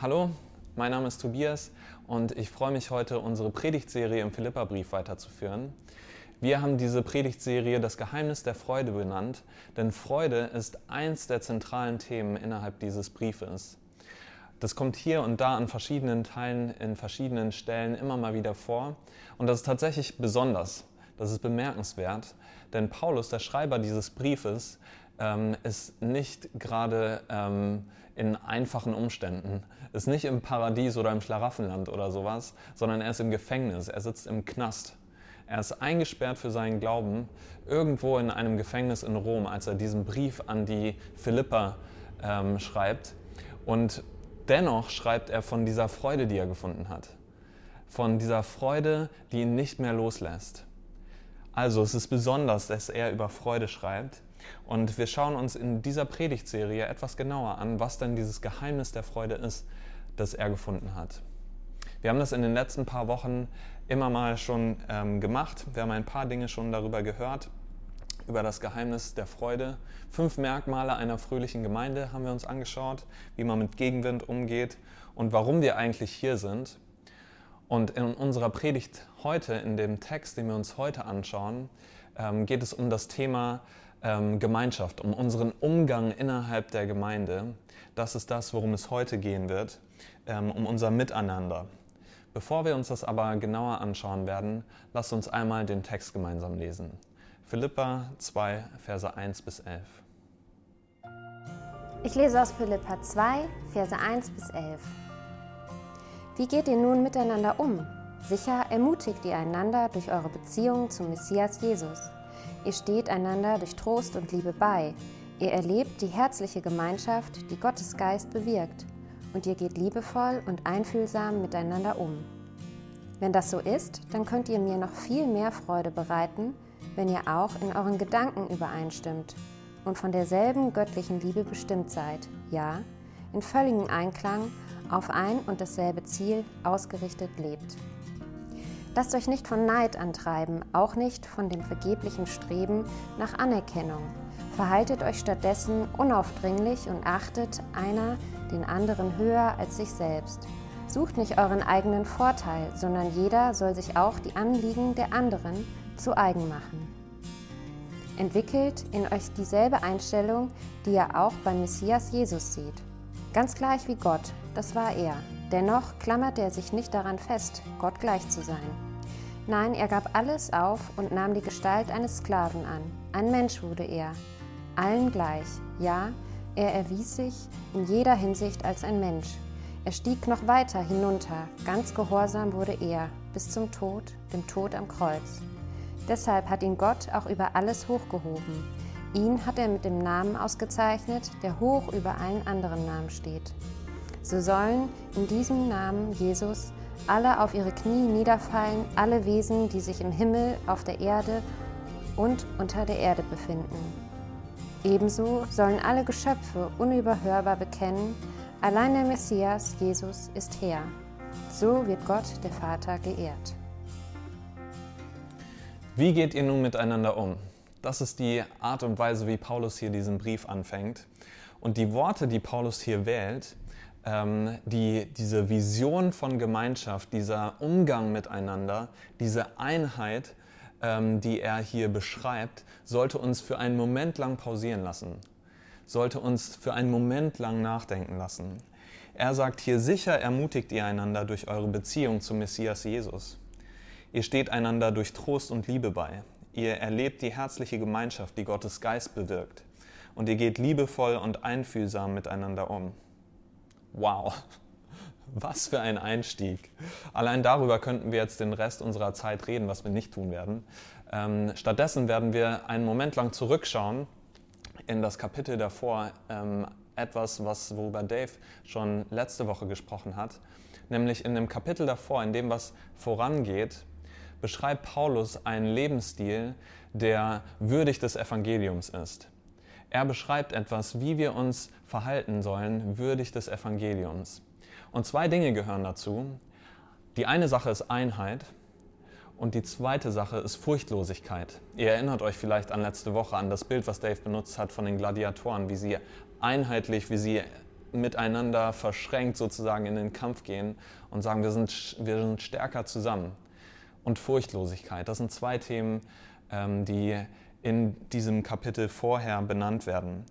Hallo, mein Name ist Tobias und ich freue mich heute, unsere Predigtserie im Philipperbrief weiterzuführen. Wir haben diese Predigtserie das Geheimnis der Freude benannt, denn Freude ist eins der zentralen Themen innerhalb dieses Briefes. Das kommt hier und da an verschiedenen Teilen, in verschiedenen Stellen immer mal wieder vor. Und das ist tatsächlich besonders, das ist bemerkenswert, denn Paulus, der Schreiber dieses Briefes, ähm, ist nicht gerade ähm, in einfachen Umständen, ist nicht im Paradies oder im Schlaraffenland oder sowas, sondern er ist im Gefängnis, er sitzt im Knast. Er ist eingesperrt für seinen Glauben irgendwo in einem Gefängnis in Rom, als er diesen Brief an die Philipper ähm, schreibt. Und dennoch schreibt er von dieser Freude, die er gefunden hat. Von dieser Freude, die ihn nicht mehr loslässt. Also es ist besonders, dass er über Freude schreibt. Und wir schauen uns in dieser Predigtserie etwas genauer an, was denn dieses Geheimnis der Freude ist, das er gefunden hat. Wir haben das in den letzten paar Wochen immer mal schon ähm, gemacht. Wir haben ein paar Dinge schon darüber gehört, über das Geheimnis der Freude. Fünf Merkmale einer fröhlichen Gemeinde haben wir uns angeschaut, wie man mit Gegenwind umgeht und warum wir eigentlich hier sind. Und in unserer Predigt heute, in dem Text, den wir uns heute anschauen, ähm, geht es um das Thema ähm, Gemeinschaft, um unseren Umgang innerhalb der Gemeinde. Das ist das, worum es heute gehen wird, ähm, um unser Miteinander. Bevor wir uns das aber genauer anschauen werden, lasst uns einmal den Text gemeinsam lesen. Philippa 2, Verse 1 bis 11. Ich lese aus Philippa 2, Verse 1 bis 11. Wie geht ihr nun miteinander um? Sicher ermutigt ihr einander durch eure Beziehung zum Messias Jesus. Ihr steht einander durch Trost und Liebe bei. Ihr erlebt die herzliche Gemeinschaft, die Gottes Geist bewirkt und ihr geht liebevoll und einfühlsam miteinander um. Wenn das so ist, dann könnt ihr mir noch viel mehr Freude bereiten, wenn ihr auch in euren Gedanken übereinstimmt und von derselben göttlichen Liebe bestimmt seid, ja, in völligem Einklang auf ein und dasselbe Ziel ausgerichtet lebt. Lasst euch nicht von Neid antreiben, auch nicht von dem vergeblichen Streben nach Anerkennung. Verhaltet euch stattdessen unaufdringlich und achtet einer den anderen höher als sich selbst. Sucht nicht euren eigenen Vorteil, sondern jeder soll sich auch die Anliegen der anderen zu eigen machen. Entwickelt in euch dieselbe Einstellung, die ihr auch beim Messias Jesus seht. Ganz gleich wie Gott, das war er. Dennoch klammert er sich nicht daran fest, Gott gleich zu sein. Nein, er gab alles auf und nahm die Gestalt eines Sklaven an. Ein Mensch wurde er, allen gleich, ja, er erwies sich in jeder Hinsicht als ein Mensch. Er stieg noch weiter hinunter, ganz gehorsam wurde er, bis zum Tod, dem Tod am Kreuz. Deshalb hat ihn Gott auch über alles hochgehoben. Ihn hat er mit dem Namen ausgezeichnet, der hoch über allen anderen Namen steht. So sollen in diesem Namen Jesus alle auf ihre Knie niederfallen, alle Wesen, die sich im Himmel, auf der Erde und unter der Erde befinden Ebenso sollen alle Geschöpfe unüberhörbar bekennen, allein der Messias, Jesus, ist Herr. So wird Gott, der Vater, geehrt. Wie geht ihr nun miteinander um? Das ist die Art und Weise, wie Paulus hier diesen Brief anfängt. Und die Worte, die Paulus hier wählt, ähm, die, diese Vision von Gemeinschaft, dieser Umgang miteinander, diese Einheit, ähm, die er hier beschreibt, sollte uns für einen Moment lang pausieren lassen, sollte uns für einen Moment lang nachdenken lassen. Er sagt hier, sicher ermutigt ihr einander durch eure Beziehung zum Messias Jesus. Ihr steht einander durch Trost und Liebe bei. Ihr erlebt die herzliche Gemeinschaft, die Gottes Geist bewirkt. Und ihr geht liebevoll und einfühlsam miteinander um. Wow, was für ein Einstieg. Allein darüber könnten wir jetzt den Rest unserer Zeit reden, was wir nicht tun werden. Ähm, stattdessen werden wir einen Moment lang zurückschauen in das Kapitel davor, ähm, etwas, was, worüber Dave schon letzte Woche gesprochen hat, nämlich in dem Kapitel davor, in dem was vorangeht, beschreibt Paulus einen Lebensstil, der würdig des Evangeliums ist. Er beschreibt etwas, wie wir uns verhalten sollen, würdig des Evangeliums. Und zwei Dinge gehören dazu. Die eine Sache ist Einheit und die zweite Sache ist Furchtlosigkeit. Ihr erinnert euch vielleicht an letzte Woche an das Bild, was Dave benutzt hat von den Gladiatoren, wie sie einheitlich, wie sie miteinander verschränkt sozusagen in den Kampf gehen und sagen, wir sind, wir sind stärker zusammen. Und Furchtlosigkeit, das sind zwei Themen, ähm, die in diesem Kapitel vorher benannt werden.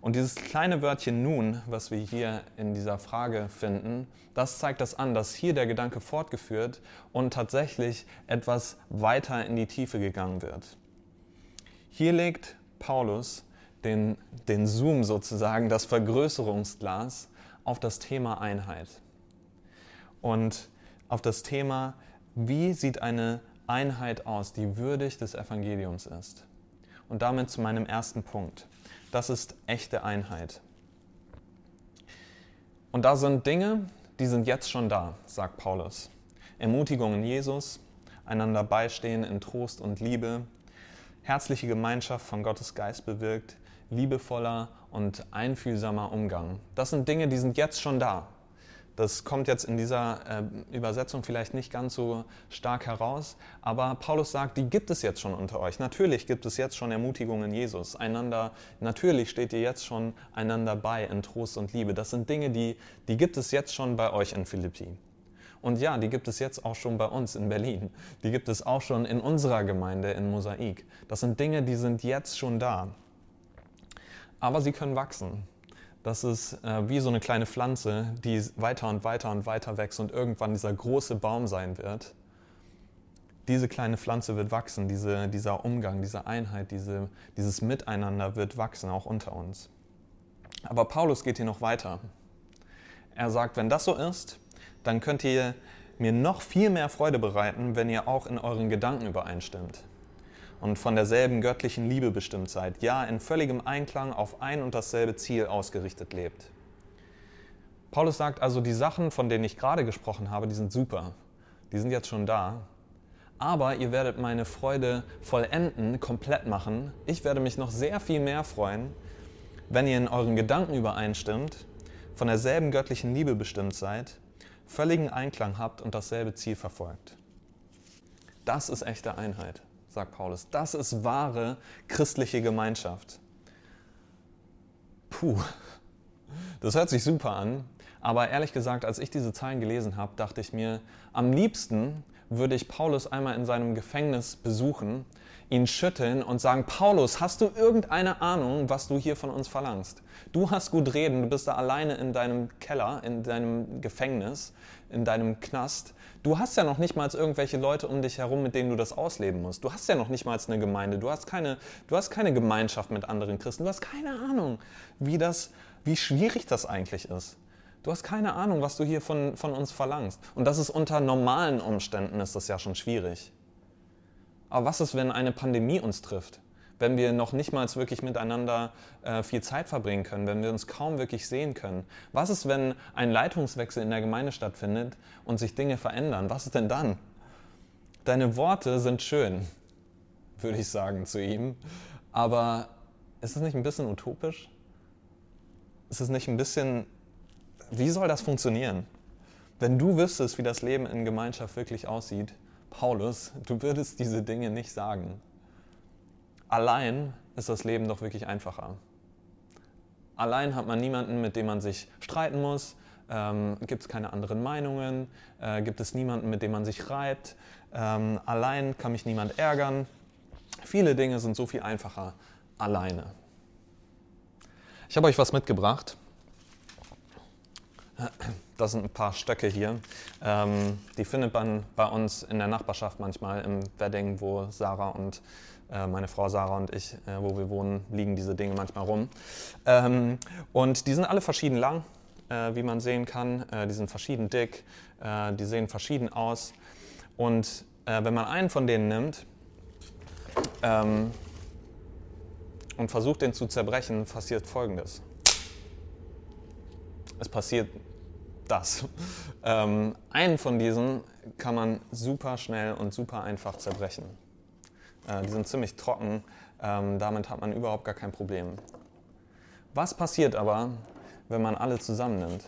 Und dieses kleine Wörtchen nun, was wir hier in dieser Frage finden, das zeigt das an, dass hier der Gedanke fortgeführt und tatsächlich etwas weiter in die Tiefe gegangen wird. Hier legt Paulus den, den Zoom sozusagen, das Vergrößerungsglas auf das Thema Einheit. Und auf das Thema, wie sieht eine Einheit aus, die würdig des Evangeliums ist. Und damit zu meinem ersten Punkt. Das ist echte Einheit. Und da sind Dinge, die sind jetzt schon da, sagt Paulus. Ermutigung in Jesus, einander beistehen in Trost und Liebe, herzliche Gemeinschaft von Gottes Geist bewirkt, liebevoller und einfühlsamer Umgang. Das sind Dinge, die sind jetzt schon da. Das kommt jetzt in dieser äh, Übersetzung vielleicht nicht ganz so stark heraus, aber Paulus sagt, die gibt es jetzt schon unter euch. Natürlich gibt es jetzt schon Ermutigung in Jesus. Einander, natürlich steht ihr jetzt schon einander bei in Trost und Liebe. Das sind Dinge, die, die gibt es jetzt schon bei euch in Philippi. Und ja, die gibt es jetzt auch schon bei uns in Berlin. Die gibt es auch schon in unserer Gemeinde in Mosaik. Das sind Dinge, die sind jetzt schon da. Aber sie können wachsen. Das ist äh, wie so eine kleine Pflanze, die weiter und weiter und weiter wächst und irgendwann dieser große Baum sein wird. Diese kleine Pflanze wird wachsen, diese, dieser Umgang, diese Einheit, diese, dieses Miteinander wird wachsen, auch unter uns. Aber Paulus geht hier noch weiter. Er sagt, wenn das so ist, dann könnt ihr mir noch viel mehr Freude bereiten, wenn ihr auch in euren Gedanken übereinstimmt und von derselben göttlichen Liebe bestimmt seid, ja in völligem Einklang auf ein und dasselbe Ziel ausgerichtet lebt. Paulus sagt also, die Sachen, von denen ich gerade gesprochen habe, die sind super, die sind jetzt schon da, aber ihr werdet meine Freude vollenden, komplett machen. Ich werde mich noch sehr viel mehr freuen, wenn ihr in euren Gedanken übereinstimmt, von derselben göttlichen Liebe bestimmt seid, völligen Einklang habt und dasselbe Ziel verfolgt. Das ist echte Einheit sagt Paulus. Das ist wahre christliche Gemeinschaft. Puh, das hört sich super an, aber ehrlich gesagt, als ich diese Zeilen gelesen habe, dachte ich mir, am liebsten würde ich Paulus einmal in seinem Gefängnis besuchen, ihn schütteln und sagen, Paulus, hast du irgendeine Ahnung, was du hier von uns verlangst? Du hast gut reden, du bist da alleine in deinem Keller, in deinem Gefängnis, in deinem Knast. Du hast ja noch nicht mal irgendwelche Leute um dich herum, mit denen du das ausleben musst. Du hast ja noch nicht mal eine Gemeinde, du hast keine, du hast keine Gemeinschaft mit anderen Christen, du hast keine Ahnung, wie, das, wie schwierig das eigentlich ist. Du hast keine Ahnung, was du hier von, von uns verlangst. Und das ist unter normalen Umständen ist das ja schon schwierig. Aber was ist, wenn eine Pandemie uns trifft? Wenn wir noch nicht mal wirklich miteinander äh, viel Zeit verbringen können, wenn wir uns kaum wirklich sehen können? Was ist, wenn ein Leitungswechsel in der Gemeinde stattfindet und sich Dinge verändern? Was ist denn dann? Deine Worte sind schön, würde ich sagen zu ihm, aber ist es nicht ein bisschen utopisch? Ist es nicht ein bisschen, wie soll das funktionieren? Wenn du wüsstest, wie das Leben in Gemeinschaft wirklich aussieht, Paulus, du würdest diese Dinge nicht sagen. Allein ist das Leben doch wirklich einfacher. Allein hat man niemanden, mit dem man sich streiten muss, ähm, gibt es keine anderen Meinungen, äh, gibt es niemanden, mit dem man sich reibt, ähm, allein kann mich niemand ärgern. Viele Dinge sind so viel einfacher alleine. Ich habe euch was mitgebracht. Das sind ein paar Stöcke hier. Ähm, die findet man bei uns in der Nachbarschaft manchmal im Wedding, wo Sarah und meine Frau Sarah und ich, äh, wo wir wohnen, liegen diese Dinge manchmal rum. Ähm, und die sind alle verschieden lang, äh, wie man sehen kann. Äh, die sind verschieden dick, äh, die sehen verschieden aus. Und äh, wenn man einen von denen nimmt ähm, und versucht, den zu zerbrechen, passiert Folgendes. Es passiert das. Ähm, einen von diesen kann man super schnell und super einfach zerbrechen. Äh, die sind ziemlich trocken, ähm, damit hat man überhaupt gar kein Problem. Was passiert aber, wenn man alle zusammennimmt?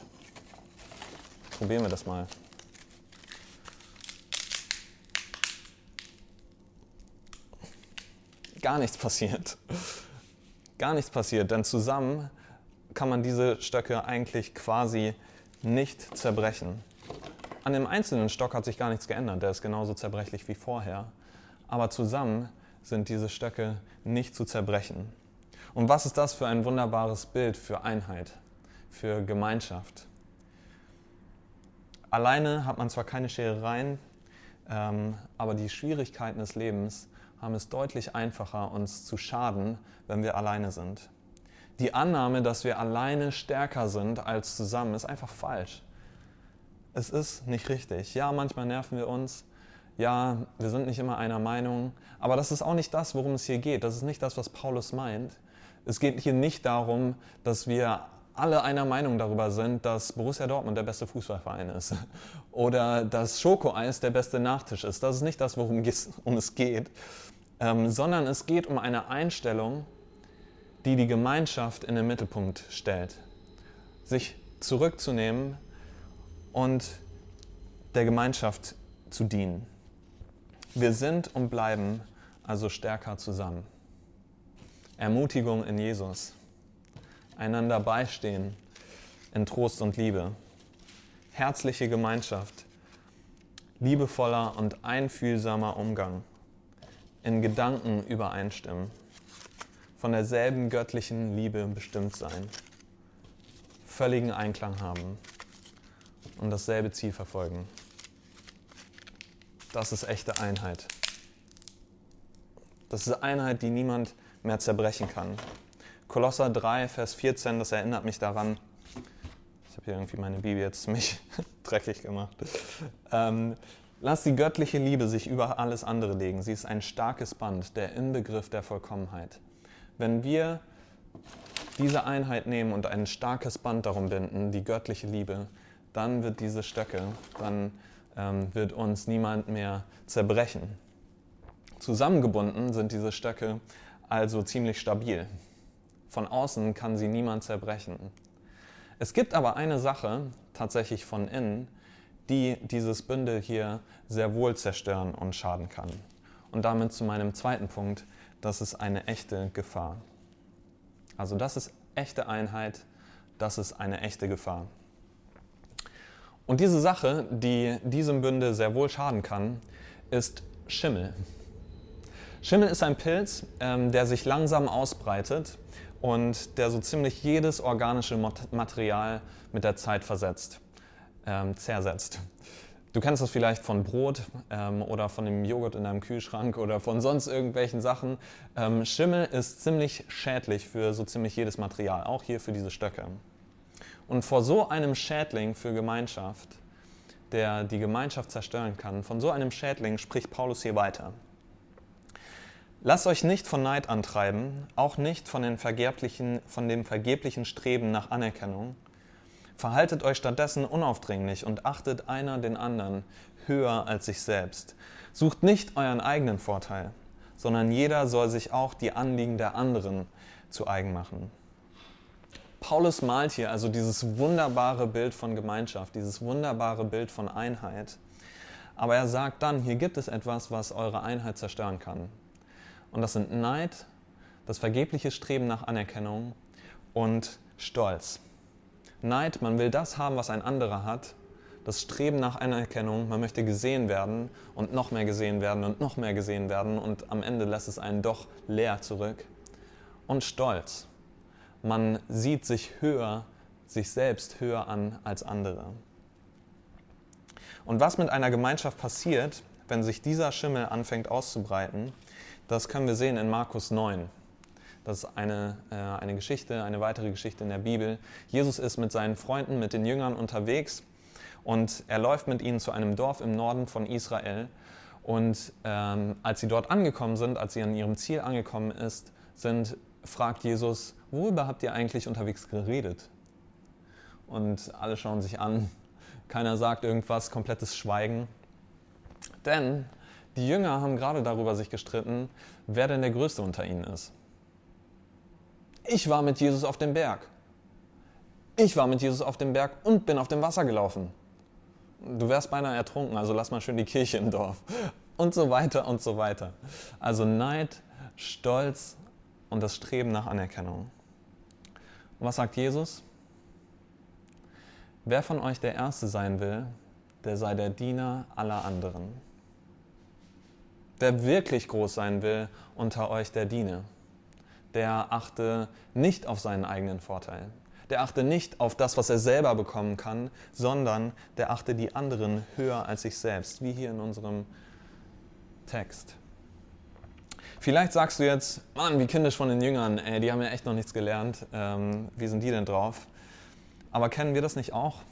Probieren wir das mal. Gar nichts passiert. Gar nichts passiert, denn zusammen kann man diese Stöcke eigentlich quasi nicht zerbrechen. An dem einzelnen Stock hat sich gar nichts geändert, der ist genauso zerbrechlich wie vorher. Aber zusammen sind diese Stöcke nicht zu zerbrechen. Und was ist das für ein wunderbares Bild für Einheit, für Gemeinschaft? Alleine hat man zwar keine Scherereien, ähm, aber die Schwierigkeiten des Lebens haben es deutlich einfacher, uns zu schaden, wenn wir alleine sind. Die Annahme, dass wir alleine stärker sind als zusammen, ist einfach falsch. Es ist nicht richtig. Ja, manchmal nerven wir uns. Ja, wir sind nicht immer einer Meinung. Aber das ist auch nicht das, worum es hier geht. Das ist nicht das, was Paulus meint. Es geht hier nicht darum, dass wir alle einer Meinung darüber sind, dass Borussia Dortmund der beste Fußballverein ist oder dass Schokoeis der beste Nachtisch ist. Das ist nicht das, worum es geht, ähm, sondern es geht um eine Einstellung, die die Gemeinschaft in den Mittelpunkt stellt. Sich zurückzunehmen und der Gemeinschaft zu dienen. Wir sind und bleiben also stärker zusammen. Ermutigung in Jesus. Einander beistehen in Trost und Liebe, herzliche Gemeinschaft, liebevoller und einfühlsamer Umgang, in Gedanken übereinstimmen, von derselben göttlichen Liebe bestimmt sein, völligen Einklang haben. Und dasselbe Ziel verfolgen. Das ist echte Einheit. Das ist Einheit, die niemand mehr zerbrechen kann. Kolosser 3, Vers 14, das erinnert mich daran. Ich habe hier irgendwie meine Bibel jetzt ziemlich dreckig gemacht. Ähm, Lass die göttliche Liebe sich über alles andere legen. Sie ist ein starkes Band, der Inbegriff der Vollkommenheit. Wenn wir diese Einheit nehmen und ein starkes Band darum binden, die göttliche Liebe, dann wird diese Stöcke, dann wird uns niemand mehr zerbrechen. Zusammengebunden sind diese Stöcke also ziemlich stabil. Von außen kann sie niemand zerbrechen. Es gibt aber eine Sache, tatsächlich von innen, die dieses Bündel hier sehr wohl zerstören und schaden kann. Und damit zu meinem zweiten Punkt, das ist eine echte Gefahr. Also das ist echte Einheit, das ist eine echte Gefahr. Und diese Sache, die diesem Bündel sehr wohl schaden kann, ist Schimmel. Schimmel ist ein Pilz, ähm, der sich langsam ausbreitet und der so ziemlich jedes organische Material mit der Zeit versetzt, ähm, zersetzt. Du kennst das vielleicht von Brot ähm, oder von dem Joghurt in deinem Kühlschrank oder von sonst irgendwelchen Sachen. Ähm, Schimmel ist ziemlich schädlich für so ziemlich jedes Material, auch hier für diese Stöcke. Und vor so einem Schädling für Gemeinschaft, der die Gemeinschaft zerstören kann, von so einem Schädling spricht Paulus hier weiter. Lasst euch nicht von Neid antreiben, auch nicht von, den vergeblichen, von dem vergeblichen Streben nach Anerkennung. Verhaltet euch stattdessen unaufdringlich und achtet einer den anderen höher als sich selbst. Sucht nicht euren eigenen Vorteil, sondern jeder soll sich auch die Anliegen der anderen zu eigen machen. Paulus malt hier also dieses wunderbare Bild von Gemeinschaft, dieses wunderbare Bild von Einheit. Aber er sagt dann, hier gibt es etwas, was eure Einheit zerstören kann. Und das sind Neid, das vergebliche Streben nach Anerkennung und Stolz. Neid, man will das haben, was ein anderer hat. Das Streben nach Anerkennung, man möchte gesehen werden und noch mehr gesehen werden und noch mehr gesehen werden und am Ende lässt es einen doch leer zurück. Und Stolz, man sieht sich höher, sich selbst höher an als andere. Und was mit einer Gemeinschaft passiert, wenn sich dieser Schimmel anfängt auszubreiten, das können wir sehen in Markus 9. Das ist eine, äh, eine Geschichte, eine weitere Geschichte in der Bibel. Jesus ist mit seinen Freunden, mit den Jüngern unterwegs und er läuft mit ihnen zu einem Dorf im Norden von Israel. Und ähm, als sie dort angekommen sind, als sie an ihrem Ziel angekommen ist, sind, fragt Jesus, worüber habt ihr eigentlich unterwegs geredet? Und alle schauen sich an, keiner sagt irgendwas, komplettes Schweigen. Denn die Jünger haben gerade darüber sich gestritten, wer denn der Größte unter ihnen ist. Ich war mit Jesus auf dem Berg. Ich war mit Jesus auf dem Berg und bin auf dem Wasser gelaufen. Du wärst beinahe ertrunken, also lass mal schön die Kirche im Dorf. Und so weiter und so weiter. Also Neid, Stolz und das Streben nach Anerkennung. Und was sagt Jesus? Wer von euch der Erste sein will, der sei der Diener aller anderen. Wer wirklich groß sein will unter euch, der diene. Der achte nicht auf seinen eigenen Vorteil. Der achte nicht auf das, was er selber bekommen kann, sondern der achte die anderen höher als sich selbst, wie hier in unserem Text. Vielleicht sagst du jetzt, Mann, wie kindisch von den Jüngern, ey, die haben ja echt noch nichts gelernt. Ähm, wie sind die denn drauf? Aber kennen wir das nicht auch?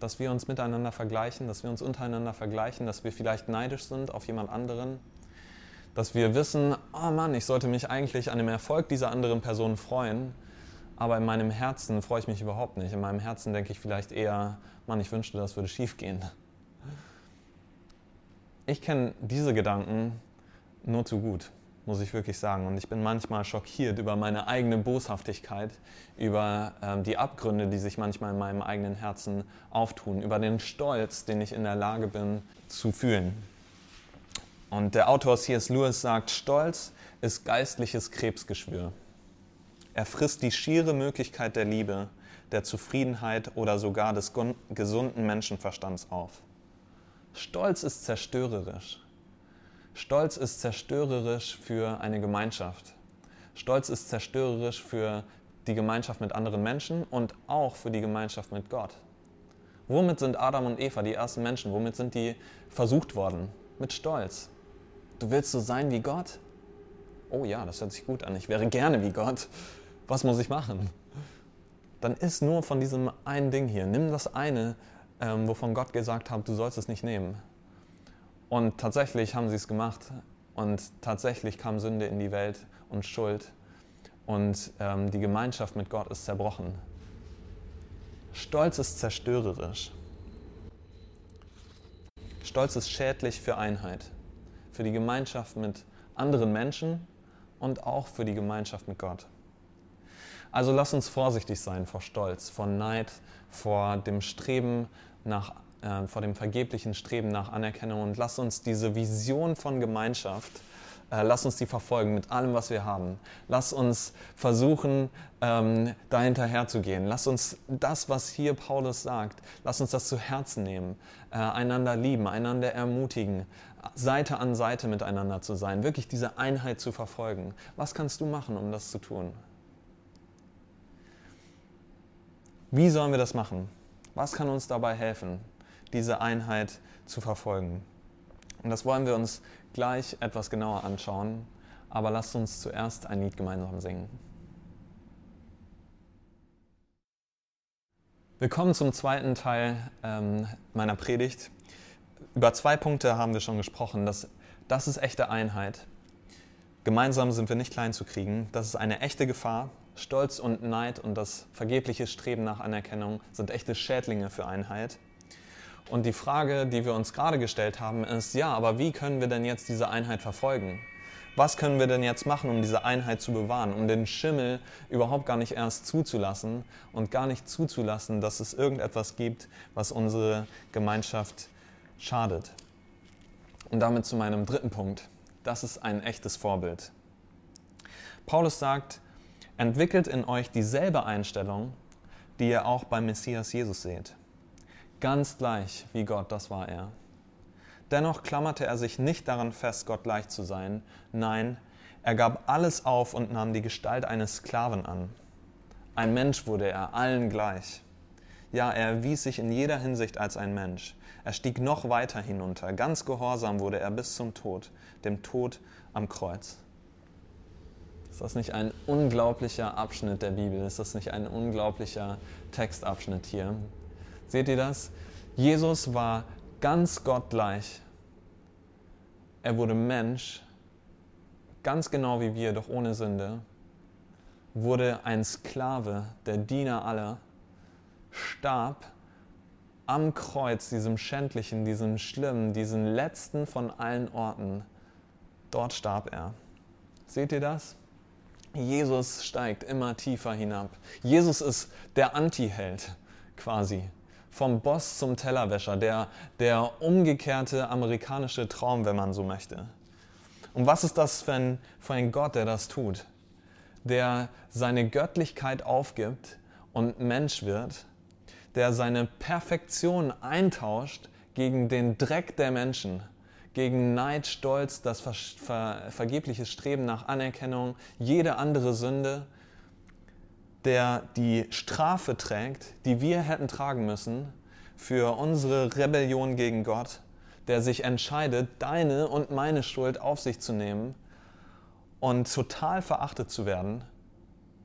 Dass wir uns miteinander vergleichen, dass wir uns untereinander vergleichen, dass wir vielleicht neidisch sind auf jemand anderen, dass wir wissen, oh Mann, ich sollte mich eigentlich an dem Erfolg dieser anderen Person freuen, aber in meinem Herzen freue ich mich überhaupt nicht. In meinem Herzen denke ich vielleicht eher, Mann, ich wünschte, das würde schief gehen. Ich kenne diese Gedanken nur zu gut muss ich wirklich sagen. Und ich bin manchmal schockiert über meine eigene Boshaftigkeit, über ähm, die Abgründe, die sich manchmal in meinem eigenen Herzen auftun, über den Stolz, den ich in der Lage bin zu fühlen. Und der Autor C.S. Lewis sagt, Stolz ist geistliches Krebsgeschwür. Er frisst die schiere Möglichkeit der Liebe, der Zufriedenheit oder sogar des gesunden Menschenverstands auf. Stolz ist zerstörerisch. Stolz ist zerstörerisch für eine Gemeinschaft. Stolz ist zerstörerisch für die Gemeinschaft mit anderen Menschen und auch für die Gemeinschaft mit Gott. Womit sind Adam und Eva, die ersten Menschen, womit sind die versucht worden? Mit Stolz. Du willst so sein wie Gott? Oh ja, das hört sich gut an. Ich wäre gerne wie Gott. Was muss ich machen? Dann ist nur von diesem einen Ding hier. Nimm das eine, ähm, wovon Gott gesagt hat, du sollst es nicht nehmen. Und tatsächlich haben sie es gemacht und tatsächlich kam Sünde in die Welt und Schuld und ähm, die Gemeinschaft mit Gott ist zerbrochen. Stolz ist zerstörerisch. Stolz ist schädlich für Einheit, für die Gemeinschaft mit anderen Menschen und auch für die Gemeinschaft mit Gott. Also lass uns vorsichtig sein vor Stolz, vor Neid, vor dem Streben nach äh, vor dem vergeblichen Streben nach Anerkennung und lass uns diese Vision von Gemeinschaft, äh, lass uns die verfolgen mit allem, was wir haben. Lass uns versuchen, ähm, dahinterher zu gehen. Lass uns das, was hier Paulus sagt, lass uns das zu Herzen nehmen, äh, einander lieben, einander ermutigen, Seite an Seite miteinander zu sein, wirklich diese Einheit zu verfolgen. Was kannst du machen, um das zu tun? Wie sollen wir das machen? Was kann uns dabei helfen? Diese Einheit zu verfolgen. Und das wollen wir uns gleich etwas genauer anschauen, aber lasst uns zuerst ein Lied gemeinsam singen. Willkommen zum zweiten Teil ähm, meiner Predigt. Über zwei Punkte haben wir schon gesprochen. Das, das ist echte Einheit. Gemeinsam sind wir nicht klein zu kriegen. Das ist eine echte Gefahr. Stolz und Neid und das vergebliche Streben nach Anerkennung sind echte Schädlinge für Einheit. Und die Frage, die wir uns gerade gestellt haben, ist, ja, aber wie können wir denn jetzt diese Einheit verfolgen? Was können wir denn jetzt machen, um diese Einheit zu bewahren, um den Schimmel überhaupt gar nicht erst zuzulassen und gar nicht zuzulassen, dass es irgendetwas gibt, was unsere Gemeinschaft schadet? Und damit zu meinem dritten Punkt. Das ist ein echtes Vorbild. Paulus sagt, entwickelt in euch dieselbe Einstellung, die ihr auch beim Messias Jesus seht ganz gleich wie Gott, das war er. Dennoch klammerte er sich nicht daran fest, Gott gleich zu sein. Nein, er gab alles auf und nahm die Gestalt eines Sklaven an. Ein Mensch wurde er, allen gleich. Ja, er erwies sich in jeder Hinsicht als ein Mensch. Er stieg noch weiter hinunter. Ganz gehorsam wurde er bis zum Tod, dem Tod am Kreuz. Ist das nicht ein unglaublicher Abschnitt der Bibel? Ist das nicht ein unglaublicher Textabschnitt hier? Seht ihr das? Jesus war ganz gottgleich. Er wurde Mensch, ganz genau wie wir, doch ohne Sünde. Wurde ein Sklave, der Diener aller, starb am Kreuz, diesem schändlichen, diesem schlimmen, diesem letzten von allen Orten. Dort starb er. Seht ihr das? Jesus steigt immer tiefer hinab. Jesus ist der Antiheld quasi vom Boss zum Tellerwäscher, der, der umgekehrte amerikanische Traum, wenn man so möchte. Und was ist das für ein, für ein Gott, der das tut? Der seine Göttlichkeit aufgibt und Mensch wird, der seine Perfektion eintauscht gegen den Dreck der Menschen, gegen Neid, Stolz, das ver ver vergebliche Streben nach Anerkennung, jede andere Sünde, der die Strafe trägt, die wir hätten tragen müssen für unsere Rebellion gegen Gott, der sich entscheidet, deine und meine Schuld auf sich zu nehmen und total verachtet zu werden.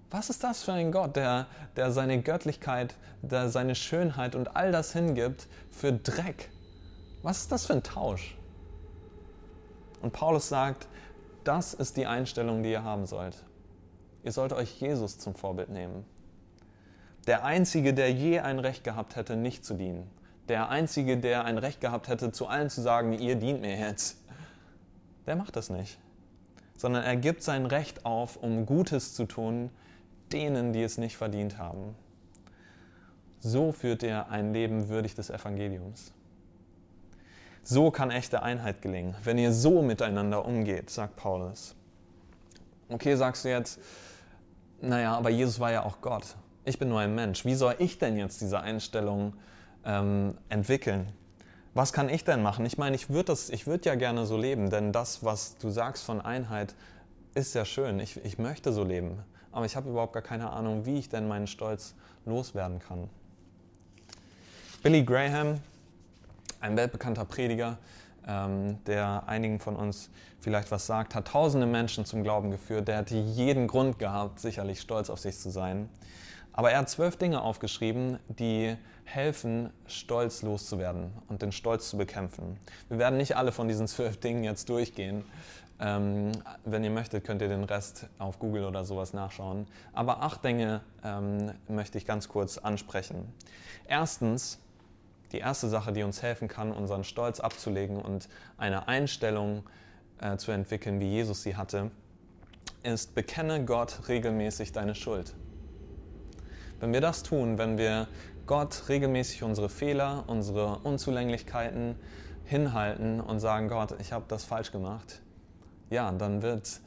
Was ist das für ein Gott, der, der seine Göttlichkeit, der seine Schönheit und all das hingibt für Dreck? Was ist das für ein Tausch? Und Paulus sagt, das ist die Einstellung, die ihr haben sollt. Ihr sollt euch Jesus zum Vorbild nehmen. Der Einzige, der je ein Recht gehabt hätte, nicht zu dienen. Der Einzige, der ein Recht gehabt hätte, zu allen zu sagen, ihr dient mir jetzt. Der macht das nicht. Sondern er gibt sein Recht auf, um Gutes zu tun, denen, die es nicht verdient haben. So führt er ein Leben würdig des Evangeliums. So kann echte Einheit gelingen, wenn ihr so miteinander umgeht, sagt Paulus. Okay, sagst du jetzt, naja, aber Jesus war ja auch Gott. Ich bin nur ein Mensch. Wie soll ich denn jetzt diese Einstellung ähm, entwickeln? Was kann ich denn machen? Ich meine, ich würde würd ja gerne so leben, denn das, was du sagst von Einheit, ist ja schön. Ich, ich möchte so leben. Aber ich habe überhaupt gar keine Ahnung, wie ich denn meinen Stolz loswerden kann. Billy Graham, ein weltbekannter Prediger, ähm, der einigen von uns vielleicht was sagt, hat tausende Menschen zum Glauben geführt. Der hatte jeden Grund gehabt, sicherlich stolz auf sich zu sein. Aber er hat zwölf Dinge aufgeschrieben, die helfen, stolz loszuwerden und den Stolz zu bekämpfen. Wir werden nicht alle von diesen zwölf Dingen jetzt durchgehen. Ähm, wenn ihr möchtet, könnt ihr den Rest auf Google oder sowas nachschauen. Aber acht Dinge ähm, möchte ich ganz kurz ansprechen. Erstens, die erste Sache, die uns helfen kann, unseren Stolz abzulegen und eine Einstellung äh, zu entwickeln, wie Jesus sie hatte, ist, bekenne Gott regelmäßig deine Schuld. Wenn wir das tun, wenn wir Gott regelmäßig unsere Fehler, unsere Unzulänglichkeiten hinhalten und sagen, Gott, ich habe das falsch gemacht, ja, dann wird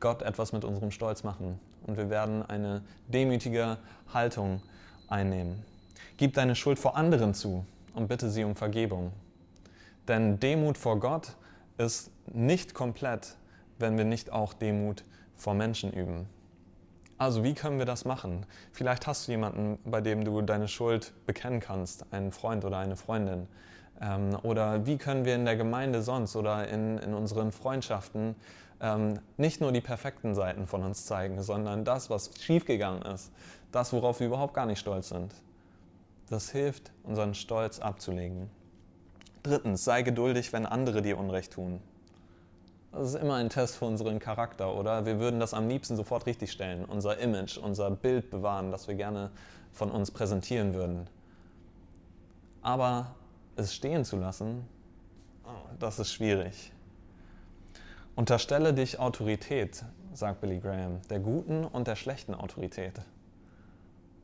Gott etwas mit unserem Stolz machen und wir werden eine demütige Haltung einnehmen. Gib deine Schuld vor anderen zu und bitte sie um Vergebung. Denn Demut vor Gott ist nicht komplett, wenn wir nicht auch Demut vor Menschen üben. Also wie können wir das machen? Vielleicht hast du jemanden, bei dem du deine Schuld bekennen kannst, einen Freund oder eine Freundin. Ähm, oder wie können wir in der Gemeinde sonst oder in, in unseren Freundschaften ähm, nicht nur die perfekten Seiten von uns zeigen, sondern das, was schiefgegangen ist, das, worauf wir überhaupt gar nicht stolz sind. Das hilft, unseren Stolz abzulegen. Drittens, sei geduldig, wenn andere dir Unrecht tun. Das ist immer ein Test für unseren Charakter, oder? Wir würden das am liebsten sofort richtigstellen, unser Image, unser Bild bewahren, das wir gerne von uns präsentieren würden. Aber es stehen zu lassen, oh, das ist schwierig. Unterstelle dich Autorität, sagt Billy Graham, der guten und der schlechten Autorität.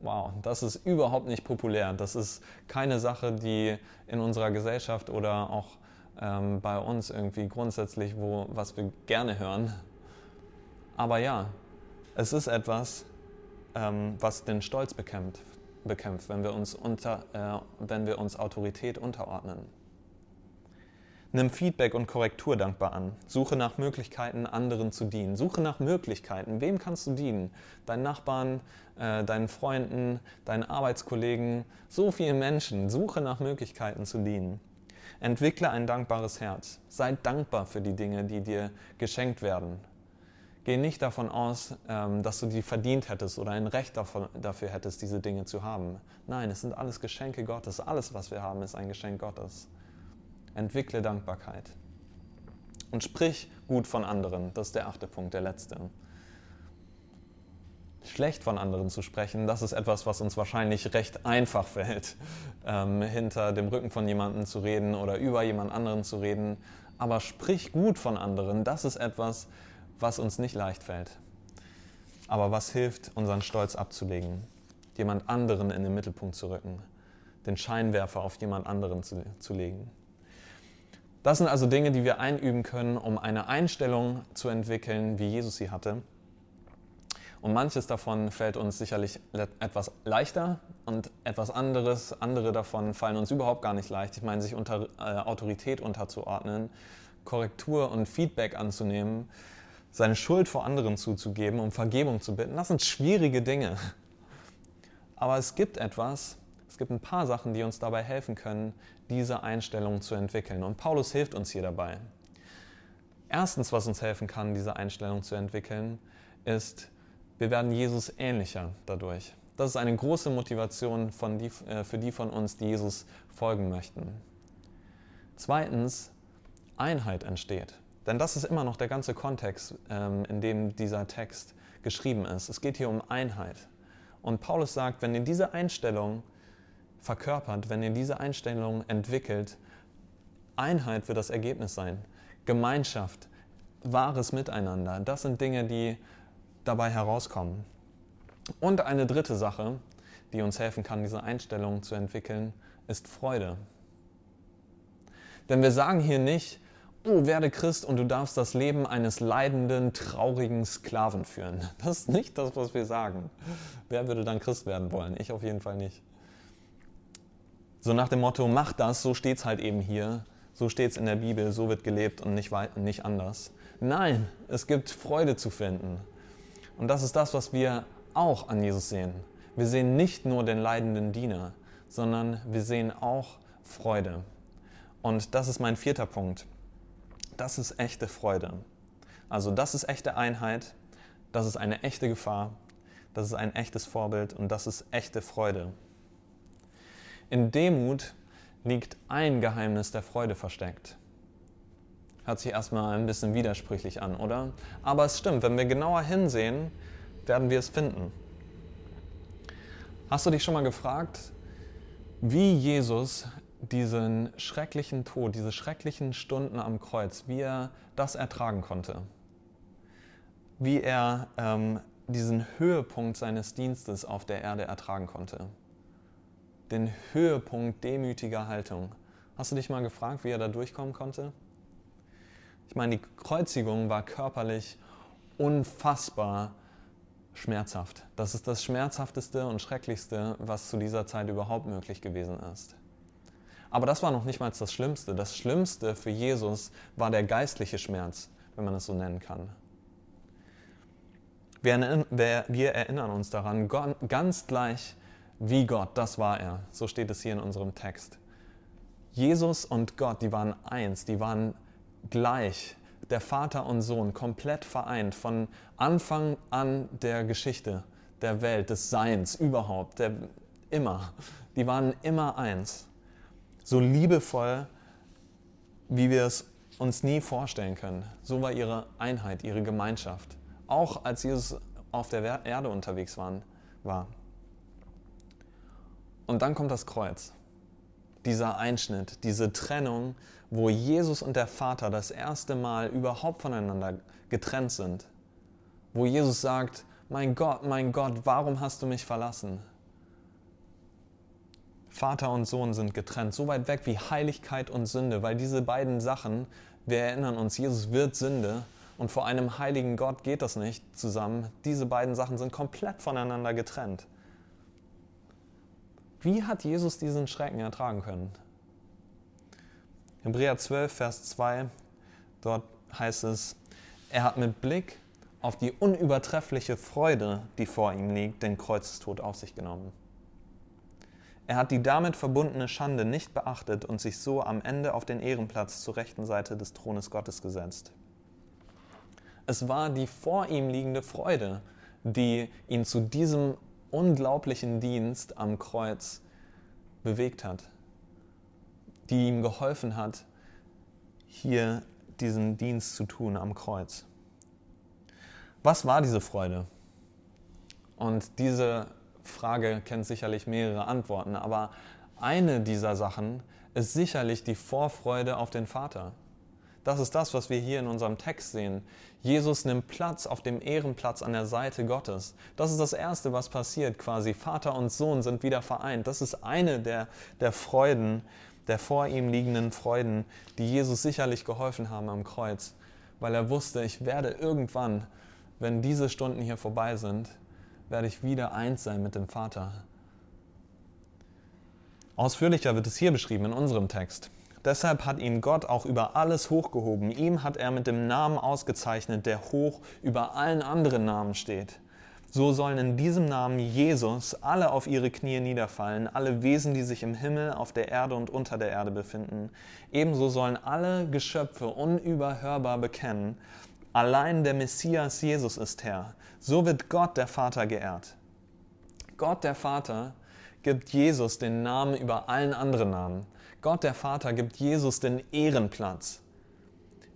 Wow, das ist überhaupt nicht populär. Das ist keine Sache, die in unserer Gesellschaft oder auch ähm, bei uns irgendwie grundsätzlich, wo, was wir gerne hören. Aber ja, es ist etwas, ähm, was den Stolz bekämpft, bekämpft wenn, wir uns unter, äh, wenn wir uns Autorität unterordnen. Nimm Feedback und Korrektur dankbar an. Suche nach Möglichkeiten, anderen zu dienen. Suche nach Möglichkeiten. Wem kannst du dienen? Deinen Nachbarn, äh, deinen Freunden, deinen Arbeitskollegen, so vielen Menschen. Suche nach Möglichkeiten zu dienen. Entwickle ein dankbares Herz. Sei dankbar für die Dinge, die dir geschenkt werden. Geh nicht davon aus, ähm, dass du die verdient hättest oder ein Recht dafür hättest, diese Dinge zu haben. Nein, es sind alles Geschenke Gottes. Alles, was wir haben, ist ein Geschenk Gottes. Entwickle Dankbarkeit. Und sprich gut von anderen. Das ist der achte Punkt, der letzte. Schlecht von anderen zu sprechen, das ist etwas, was uns wahrscheinlich recht einfach fällt, ähm, hinter dem Rücken von jemandem zu reden oder über jemand anderen zu reden. Aber sprich gut von anderen, das ist etwas, was uns nicht leicht fällt. Aber was hilft, unseren Stolz abzulegen, jemand anderen in den Mittelpunkt zu rücken, den Scheinwerfer auf jemand anderen zu, zu legen. Das sind also Dinge, die wir einüben können, um eine Einstellung zu entwickeln, wie Jesus sie hatte. Und manches davon fällt uns sicherlich etwas leichter und etwas anderes, andere davon fallen uns überhaupt gar nicht leicht. Ich meine, sich unter äh, Autorität unterzuordnen, Korrektur und Feedback anzunehmen, seine Schuld vor anderen zuzugeben, um Vergebung zu bitten, das sind schwierige Dinge. Aber es gibt etwas, es gibt ein paar Sachen, die uns dabei helfen können, diese Einstellung zu entwickeln. Und Paulus hilft uns hier dabei. Erstens, was uns helfen kann, diese Einstellung zu entwickeln, ist, wir werden Jesus ähnlicher dadurch. Das ist eine große Motivation die, äh, für die von uns, die Jesus folgen möchten. Zweitens, Einheit entsteht. Denn das ist immer noch der ganze Kontext, ähm, in dem dieser Text geschrieben ist. Es geht hier um Einheit. Und Paulus sagt, wenn ihr diese Einstellung verkörpert, wenn ihr diese Einstellung entwickelt, Einheit wird das Ergebnis sein. Gemeinschaft, wahres Miteinander, das sind Dinge, die dabei herauskommen. Und eine dritte Sache, die uns helfen kann, diese Einstellung zu entwickeln, ist Freude. Denn wir sagen hier nicht, oh, werde Christ und du darfst das Leben eines leidenden, traurigen Sklaven führen. Das ist nicht das, was wir sagen. Wer würde dann Christ werden wollen? Ich auf jeden Fall nicht. So nach dem Motto, mach das, so steht es halt eben hier, so steht es in der Bibel, so wird gelebt und nicht, nicht anders. Nein, es gibt Freude zu finden. Und das ist das, was wir auch an Jesus sehen. Wir sehen nicht nur den leidenden Diener, sondern wir sehen auch Freude. Und das ist mein vierter Punkt. Das ist echte Freude. Also das ist echte Einheit, das ist eine echte Gefahr, das ist ein echtes Vorbild und das ist echte Freude. In Demut liegt ein Geheimnis der Freude versteckt. Hört sich erstmal ein bisschen widersprüchlich an, oder? Aber es stimmt, wenn wir genauer hinsehen, werden wir es finden. Hast du dich schon mal gefragt, wie Jesus diesen schrecklichen Tod, diese schrecklichen Stunden am Kreuz, wie er das ertragen konnte? Wie er ähm, diesen Höhepunkt seines Dienstes auf der Erde ertragen konnte? Den Höhepunkt demütiger Haltung. Hast du dich mal gefragt, wie er da durchkommen konnte? Ich meine, die Kreuzigung war körperlich unfassbar schmerzhaft. Das ist das schmerzhafteste und schrecklichste, was zu dieser Zeit überhaupt möglich gewesen ist. Aber das war noch nicht mal das Schlimmste. Das Schlimmste für Jesus war der geistliche Schmerz, wenn man es so nennen kann. Wir erinnern uns daran, ganz gleich, wie Gott, das war er. So steht es hier in unserem Text. Jesus und Gott, die waren eins, die waren gleich. Der Vater und Sohn, komplett vereint von Anfang an der Geschichte, der Welt, des Seins überhaupt, der, immer. Die waren immer eins. So liebevoll, wie wir es uns nie vorstellen können. So war ihre Einheit, ihre Gemeinschaft. Auch als Jesus auf der Erde unterwegs waren, war. Und dann kommt das Kreuz. Dieser Einschnitt, diese Trennung, wo Jesus und der Vater das erste Mal überhaupt voneinander getrennt sind. Wo Jesus sagt, mein Gott, mein Gott, warum hast du mich verlassen? Vater und Sohn sind getrennt, so weit weg wie Heiligkeit und Sünde, weil diese beiden Sachen, wir erinnern uns, Jesus wird Sünde und vor einem heiligen Gott geht das nicht zusammen. Diese beiden Sachen sind komplett voneinander getrennt. Wie hat Jesus diesen Schrecken ertragen können? Hebräer 12, Vers 2, dort heißt es, er hat mit Blick auf die unübertreffliche Freude, die vor ihm liegt, den Kreuzestod auf sich genommen. Er hat die damit verbundene Schande nicht beachtet und sich so am Ende auf den Ehrenplatz zur rechten Seite des Thrones Gottes gesetzt. Es war die vor ihm liegende Freude, die ihn zu diesem unglaublichen Dienst am Kreuz bewegt hat, die ihm geholfen hat, hier diesen Dienst zu tun am Kreuz. Was war diese Freude? Und diese Frage kennt sicherlich mehrere Antworten, aber eine dieser Sachen ist sicherlich die Vorfreude auf den Vater. Das ist das, was wir hier in unserem Text sehen. Jesus nimmt Platz auf dem Ehrenplatz an der Seite Gottes. Das ist das Erste, was passiert quasi. Vater und Sohn sind wieder vereint. Das ist eine der, der Freuden, der vor ihm liegenden Freuden, die Jesus sicherlich geholfen haben am Kreuz, weil er wusste, ich werde irgendwann wenn diese Stunden hier vorbei sind, werde ich wieder eins sein mit dem Vater. Ausführlicher wird es hier beschrieben in unserem Text. Deshalb hat ihn Gott auch über alles hochgehoben. Ihm hat er mit dem Namen ausgezeichnet, der hoch über allen anderen Namen steht. So sollen in diesem Namen Jesus alle auf ihre Knie niederfallen, alle Wesen, die sich im Himmel, auf der Erde und unter der Erde befinden. Ebenso sollen alle Geschöpfe unüberhörbar bekennen, allein der Messias Jesus ist Herr. So wird Gott der Vater geehrt. Gott der Vater gibt Jesus den Namen über allen anderen Namen. Gott der Vater gibt Jesus den Ehrenplatz.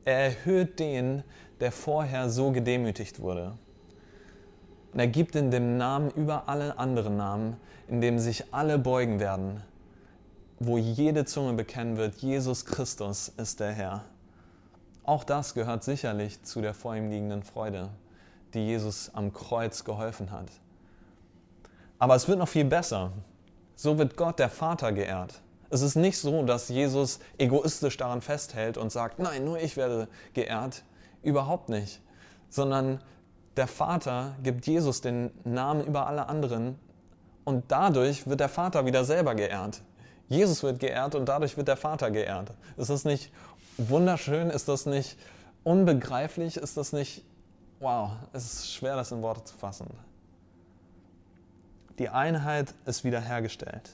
Er erhöht den, der vorher so gedemütigt wurde. Und er gibt in dem Namen über alle anderen Namen, in dem sich alle beugen werden, wo jede Zunge bekennen wird, Jesus Christus ist der Herr. Auch das gehört sicherlich zu der vor ihm liegenden Freude, die Jesus am Kreuz geholfen hat. Aber es wird noch viel besser. So wird Gott der Vater geehrt. Es ist nicht so, dass Jesus egoistisch daran festhält und sagt, nein, nur ich werde geehrt. Überhaupt nicht. Sondern der Vater gibt Jesus den Namen über alle anderen und dadurch wird der Vater wieder selber geehrt. Jesus wird geehrt und dadurch wird der Vater geehrt. Ist das nicht wunderschön? Ist das nicht unbegreiflich? Ist das nicht, wow, es ist schwer, das in Worte zu fassen. Die Einheit ist wiederhergestellt.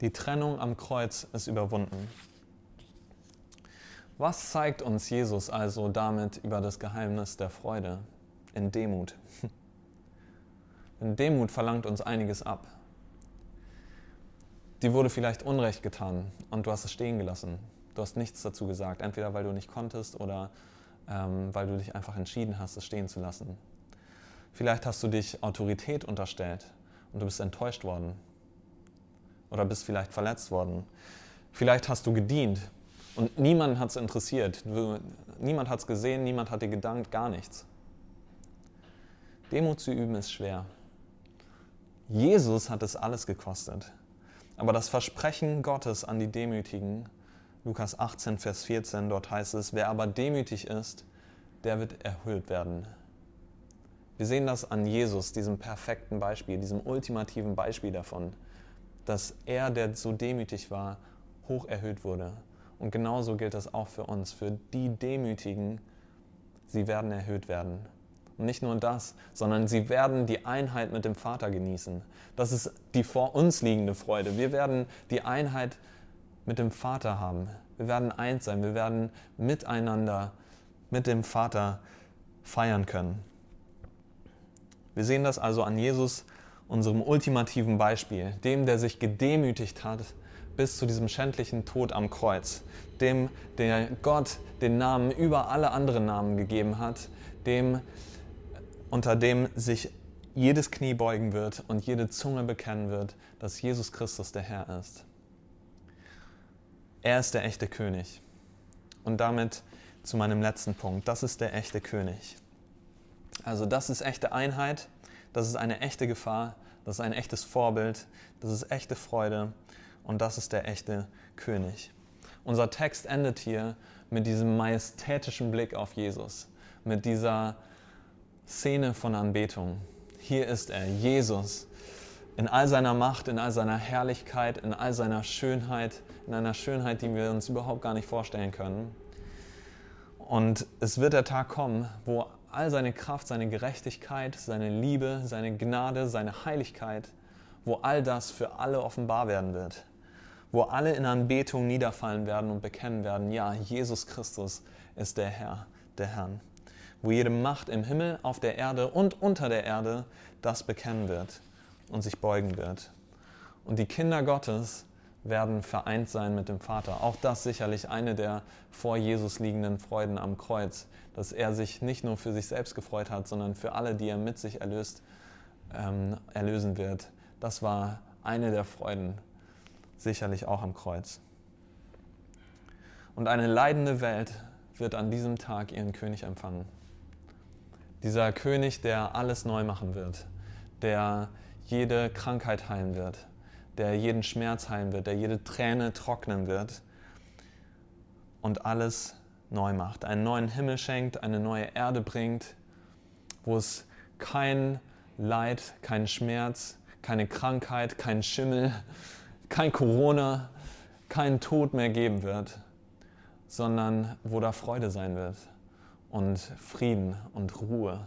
Die Trennung am Kreuz ist überwunden. Was zeigt uns Jesus also damit über das Geheimnis der Freude in Demut? Denn Demut verlangt uns einiges ab. Die wurde vielleicht Unrecht getan und du hast es stehen gelassen. Du hast nichts dazu gesagt, entweder weil du nicht konntest oder ähm, weil du dich einfach entschieden hast, es stehen zu lassen. Vielleicht hast du dich Autorität unterstellt und du bist enttäuscht worden oder bist vielleicht verletzt worden. Vielleicht hast du gedient und niemand hat es interessiert. Niemand hat es gesehen, niemand hat dir gedankt, gar nichts. Demut zu üben ist schwer. Jesus hat es alles gekostet. Aber das Versprechen Gottes an die Demütigen, Lukas 18, Vers 14, dort heißt es, wer aber demütig ist, der wird erhöht werden. Wir sehen das an Jesus, diesem perfekten Beispiel, diesem ultimativen Beispiel davon dass er, der so demütig war, hoch erhöht wurde. Und genauso gilt das auch für uns. Für die Demütigen, sie werden erhöht werden. Und nicht nur das, sondern sie werden die Einheit mit dem Vater genießen. Das ist die vor uns liegende Freude. Wir werden die Einheit mit dem Vater haben. Wir werden eins sein. Wir werden miteinander mit dem Vater feiern können. Wir sehen das also an Jesus, unserem ultimativen Beispiel, dem, der sich gedemütigt hat bis zu diesem schändlichen Tod am Kreuz, dem, der Gott den Namen über alle anderen Namen gegeben hat, dem, unter dem sich jedes Knie beugen wird und jede Zunge bekennen wird, dass Jesus Christus der Herr ist. Er ist der echte König. Und damit zu meinem letzten Punkt. Das ist der echte König. Also das ist echte Einheit das ist eine echte Gefahr, das ist ein echtes Vorbild, das ist echte Freude und das ist der echte König. Unser Text endet hier mit diesem majestätischen Blick auf Jesus, mit dieser Szene von Anbetung. Hier ist er, Jesus, in all seiner Macht, in all seiner Herrlichkeit, in all seiner Schönheit, in einer Schönheit, die wir uns überhaupt gar nicht vorstellen können. Und es wird der Tag kommen, wo all seine Kraft, seine Gerechtigkeit, seine Liebe, seine Gnade, seine Heiligkeit, wo all das für alle offenbar werden wird, wo alle in Anbetung niederfallen werden und bekennen werden, ja, Jesus Christus ist der Herr, der Herrn, wo jede Macht im Himmel, auf der Erde und unter der Erde das bekennen wird und sich beugen wird. Und die Kinder Gottes werden vereint sein mit dem Vater. Auch das sicherlich eine der vor Jesus liegenden Freuden am Kreuz, dass er sich nicht nur für sich selbst gefreut hat, sondern für alle, die er mit sich erlöst, ähm, erlösen wird. Das war eine der Freuden, sicherlich auch am Kreuz. Und eine leidende Welt wird an diesem Tag ihren König empfangen. Dieser König, der alles neu machen wird, der jede Krankheit heilen wird, der jeden Schmerz heilen wird, der jede Träne trocknen wird und alles neu macht, einen neuen Himmel schenkt, eine neue Erde bringt wo es kein Leid, kein Schmerz, keine Krankheit, kein Schimmel, kein Corona, keinen Tod mehr geben wird, sondern wo da Freude sein wird und Frieden und Ruhe.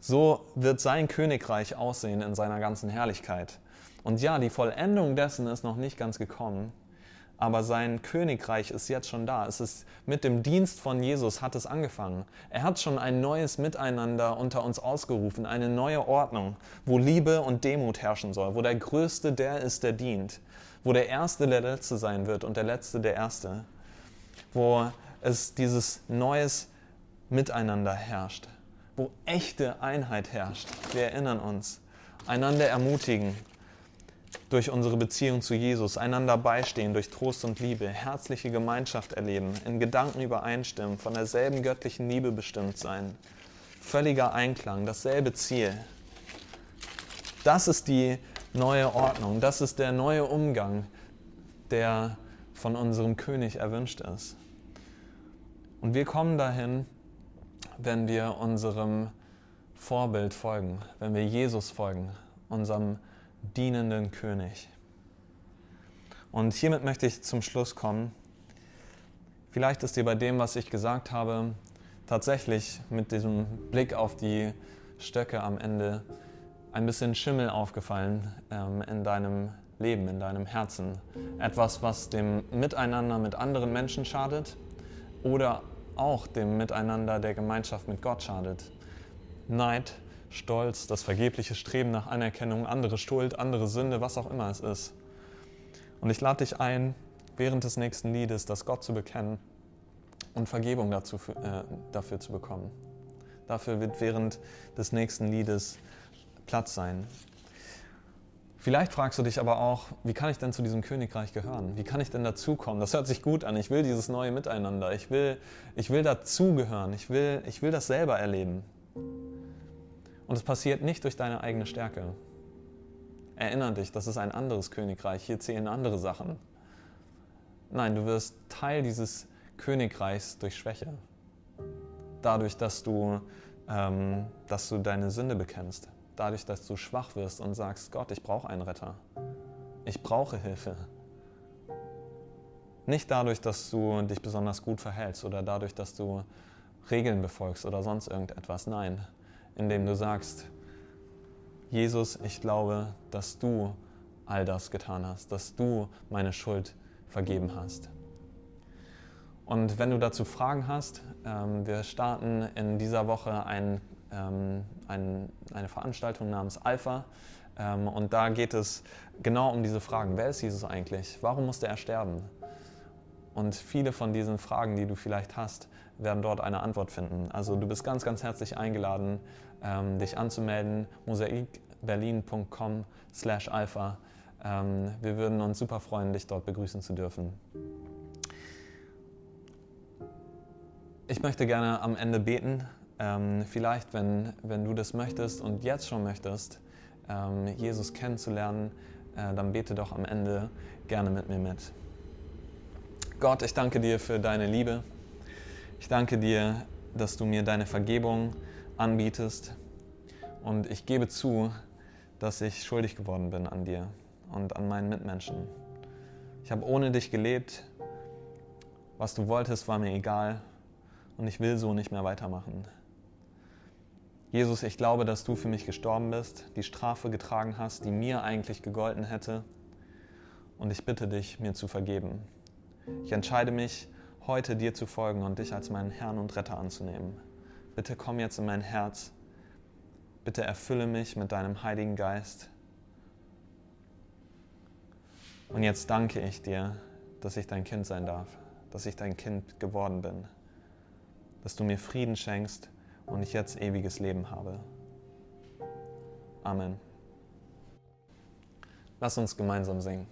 So wird sein Königreich aussehen in seiner ganzen Herrlichkeit. Und ja, die Vollendung dessen ist noch nicht ganz gekommen, aber sein Königreich ist jetzt schon da. Es ist mit dem Dienst von Jesus hat es angefangen. Er hat schon ein neues Miteinander unter uns ausgerufen, eine neue Ordnung, wo Liebe und Demut herrschen soll, wo der Größte der ist, der dient, wo der Erste der Letzte sein wird und der Letzte der Erste, wo es dieses neues Miteinander herrscht, wo echte Einheit herrscht. Wir erinnern uns, einander ermutigen, durch unsere Beziehung zu Jesus, einander beistehen durch Trost und Liebe, herzliche Gemeinschaft erleben, in Gedanken übereinstimmen, von derselben göttlichen Liebe bestimmt sein, völliger Einklang, dasselbe Ziel. Das ist die neue Ordnung, das ist der neue Umgang, der von unserem König erwünscht ist. Und wir kommen dahin, wenn wir unserem Vorbild folgen, wenn wir Jesus folgen, unserem dienenden König. Und hiermit möchte ich zum Schluss kommen. Vielleicht ist dir bei dem, was ich gesagt habe, tatsächlich mit diesem Blick auf die Stöcke am Ende ein bisschen Schimmel aufgefallen ähm, in deinem Leben, in deinem Herzen. Etwas, was dem Miteinander mit anderen Menschen schadet oder auch dem Miteinander der Gemeinschaft mit Gott schadet. Neid, Stolz, das vergebliche Streben nach Anerkennung, andere Schuld, andere Sünde, was auch immer es ist. Und ich lade dich ein, während des nächsten Liedes das Gott zu bekennen und Vergebung dazu, äh, dafür zu bekommen. Dafür wird während des nächsten Liedes Platz sein. Vielleicht fragst du dich aber auch, wie kann ich denn zu diesem Königreich gehören? Wie kann ich denn dazukommen? Das hört sich gut an. Ich will dieses neue Miteinander. Ich will, ich will dazugehören. Ich will, ich will das selber erleben. Und es passiert nicht durch deine eigene Stärke. Erinnere dich, das ist ein anderes Königreich, hier zählen andere Sachen. Nein, du wirst Teil dieses Königreichs durch Schwäche. Dadurch, dass du, ähm, dass du deine Sünde bekennst. Dadurch, dass du schwach wirst und sagst, Gott, ich brauche einen Retter. Ich brauche Hilfe. Nicht dadurch, dass du dich besonders gut verhältst oder dadurch, dass du Regeln befolgst oder sonst irgendetwas. Nein, indem du sagst, Jesus, ich glaube, dass du all das getan hast, dass du meine Schuld vergeben hast. Und wenn du dazu Fragen hast, ähm, wir starten in dieser Woche ein, ähm, ein, eine Veranstaltung namens Alpha. Ähm, und da geht es genau um diese Fragen. Wer ist Jesus eigentlich? Warum musste er sterben? Und viele von diesen Fragen, die du vielleicht hast, werden dort eine Antwort finden. Also du bist ganz, ganz herzlich eingeladen, ähm, dich anzumelden, mosaikberlin.com slash alpha. Ähm, wir würden uns super freuen, dich dort begrüßen zu dürfen. Ich möchte gerne am Ende beten. Ähm, vielleicht, wenn, wenn du das möchtest und jetzt schon möchtest, ähm, Jesus kennenzulernen, äh, dann bete doch am Ende gerne mit mir mit. Gott, ich danke dir für deine Liebe. Ich danke dir, dass du mir deine Vergebung anbietest. Und ich gebe zu, dass ich schuldig geworden bin an dir und an meinen Mitmenschen. Ich habe ohne dich gelebt. Was du wolltest, war mir egal. Und ich will so nicht mehr weitermachen. Jesus, ich glaube, dass du für mich gestorben bist, die Strafe getragen hast, die mir eigentlich gegolten hätte. Und ich bitte dich, mir zu vergeben. Ich entscheide mich, heute dir zu folgen und dich als meinen Herrn und Retter anzunehmen. Bitte komm jetzt in mein Herz. Bitte erfülle mich mit deinem Heiligen Geist. Und jetzt danke ich dir, dass ich dein Kind sein darf, dass ich dein Kind geworden bin, dass du mir Frieden schenkst und ich jetzt ewiges Leben habe. Amen. Lass uns gemeinsam singen.